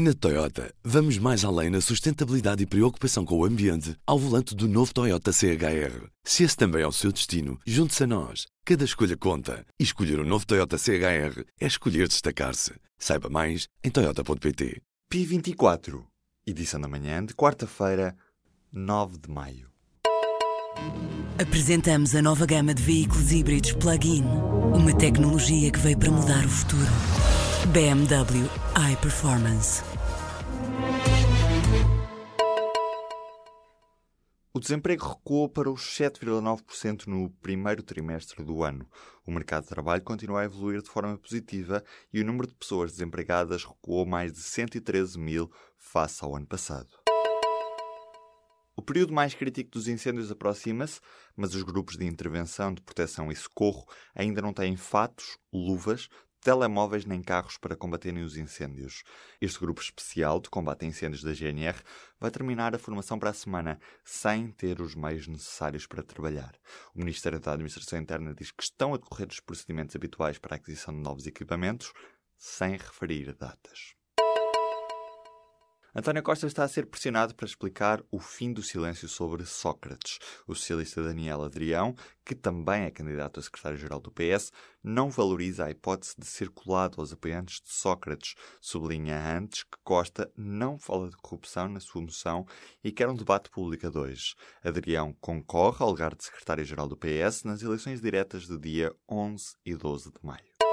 Na Toyota, vamos mais além na sustentabilidade e preocupação com o ambiente ao volante do novo Toyota CHR. Se esse também é o seu destino, junte-se a nós. Cada escolha conta. E escolher o um novo Toyota CHR é escolher destacar-se. Saiba mais em Toyota.pt. Pi 24, edição da manhã de quarta-feira, 9 de maio. Apresentamos a nova gama de veículos híbridos plug-in. Uma tecnologia que veio para mudar o futuro. BMW iPerformance. O desemprego recuou para os 7,9% no primeiro trimestre do ano. O mercado de trabalho continua a evoluir de forma positiva e o número de pessoas desempregadas recuou mais de 113 mil face ao ano passado. O período mais crítico dos incêndios aproxima-se, mas os grupos de intervenção, de proteção e socorro ainda não têm fatos, luvas, telemóveis nem carros para combaterem os incêndios. Este grupo especial de combate a incêndios da GNR vai terminar a formação para a semana sem ter os meios necessários para trabalhar. O Ministério da Administração Interna diz que estão a decorrer os procedimentos habituais para a aquisição de novos equipamentos, sem referir datas. António Costa está a ser pressionado para explicar o fim do silêncio sobre Sócrates. O socialista Daniel Adrião, que também é candidato a secretário-geral do PS, não valoriza a hipótese de ser colado aos apoiantes de Sócrates. Sublinha antes que Costa não fala de corrupção na sua moção e quer um debate público a dois. Adrião concorre ao lugar de secretário-geral do PS nas eleições diretas do dia 11 e 12 de maio.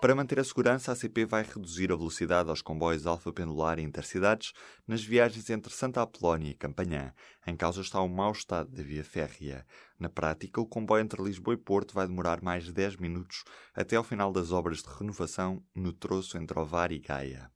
Para manter a segurança, a CP vai reduzir a velocidade aos comboios Alfa Pendular e Intercidades nas viagens entre Santa Apolónia e Campanhã. Em causa está o mau estado da via férrea. Na prática, o comboio entre Lisboa e Porto vai demorar mais de 10 minutos até ao final das obras de renovação no troço entre Ovar e Gaia.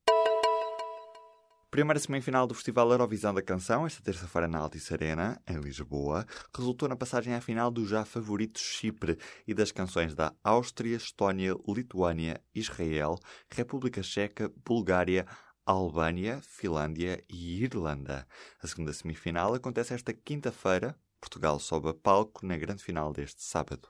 Primeira semifinal do Festival Eurovisão da Canção, esta terça-feira na Altice Arena, em Lisboa, resultou na passagem à final do já favorito Chipre e das canções da Áustria, Estónia, Lituânia, Israel, República Checa, Bulgária, Albânia, Finlândia e Irlanda. A segunda semifinal acontece esta quinta-feira. Portugal sobe a palco na grande final deste sábado.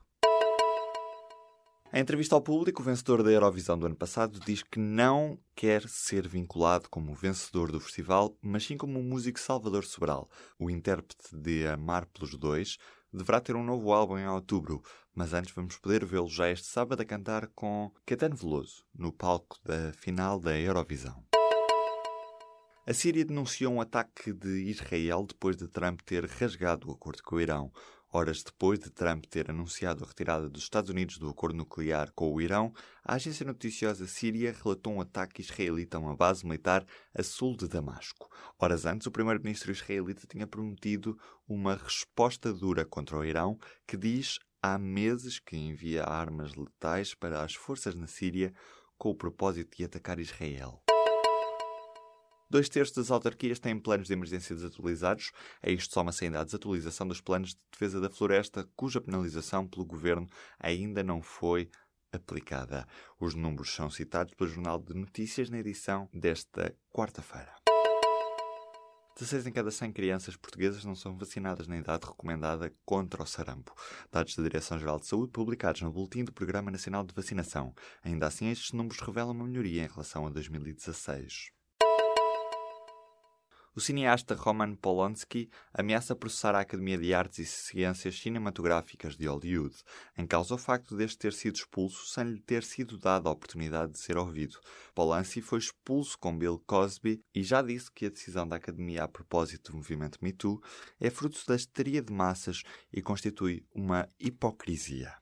Em entrevista ao público, o vencedor da Eurovisão do ano passado diz que não quer ser vinculado como vencedor do festival, mas sim como o músico Salvador Sobral. O intérprete de Amar pelos Dois deverá ter um novo álbum em outubro, mas antes vamos poder vê-lo já este sábado a cantar com Caetano Veloso, no palco da final da Eurovisão. A Síria denunciou um ataque de Israel depois de Trump ter rasgado o acordo com o Irão. Horas depois de Trump ter anunciado a retirada dos Estados Unidos do acordo nuclear com o Irão, a agência noticiosa síria relatou um ataque israelita a uma base militar a sul de Damasco. Horas antes, o primeiro-ministro israelita tinha prometido uma resposta dura contra o Irão, que diz há meses que envia armas letais para as forças na Síria com o propósito de atacar Israel. Dois terços das autarquias têm planos de emergência desatualizados. A isto soma-se ainda a desatualização dos planos de defesa da floresta, cuja penalização pelo governo ainda não foi aplicada. Os números são citados pelo Jornal de Notícias na edição desta quarta-feira. 16 em cada 100 crianças portuguesas não são vacinadas na idade recomendada contra o sarampo. Dados da Direção-Geral de Saúde publicados no Boletim do Programa Nacional de Vacinação. Ainda assim, estes números revelam uma melhoria em relação a 2016. O cineasta Roman Polanski ameaça processar a Academia de Artes e Ciências Cinematográficas de Hollywood, em causa o facto deste ter sido expulso sem lhe ter sido dada a oportunidade de ser ouvido. Polanski foi expulso com Bill Cosby e já disse que a decisão da Academia a propósito do movimento Me Too é fruto da histeria de massas e constitui uma hipocrisia.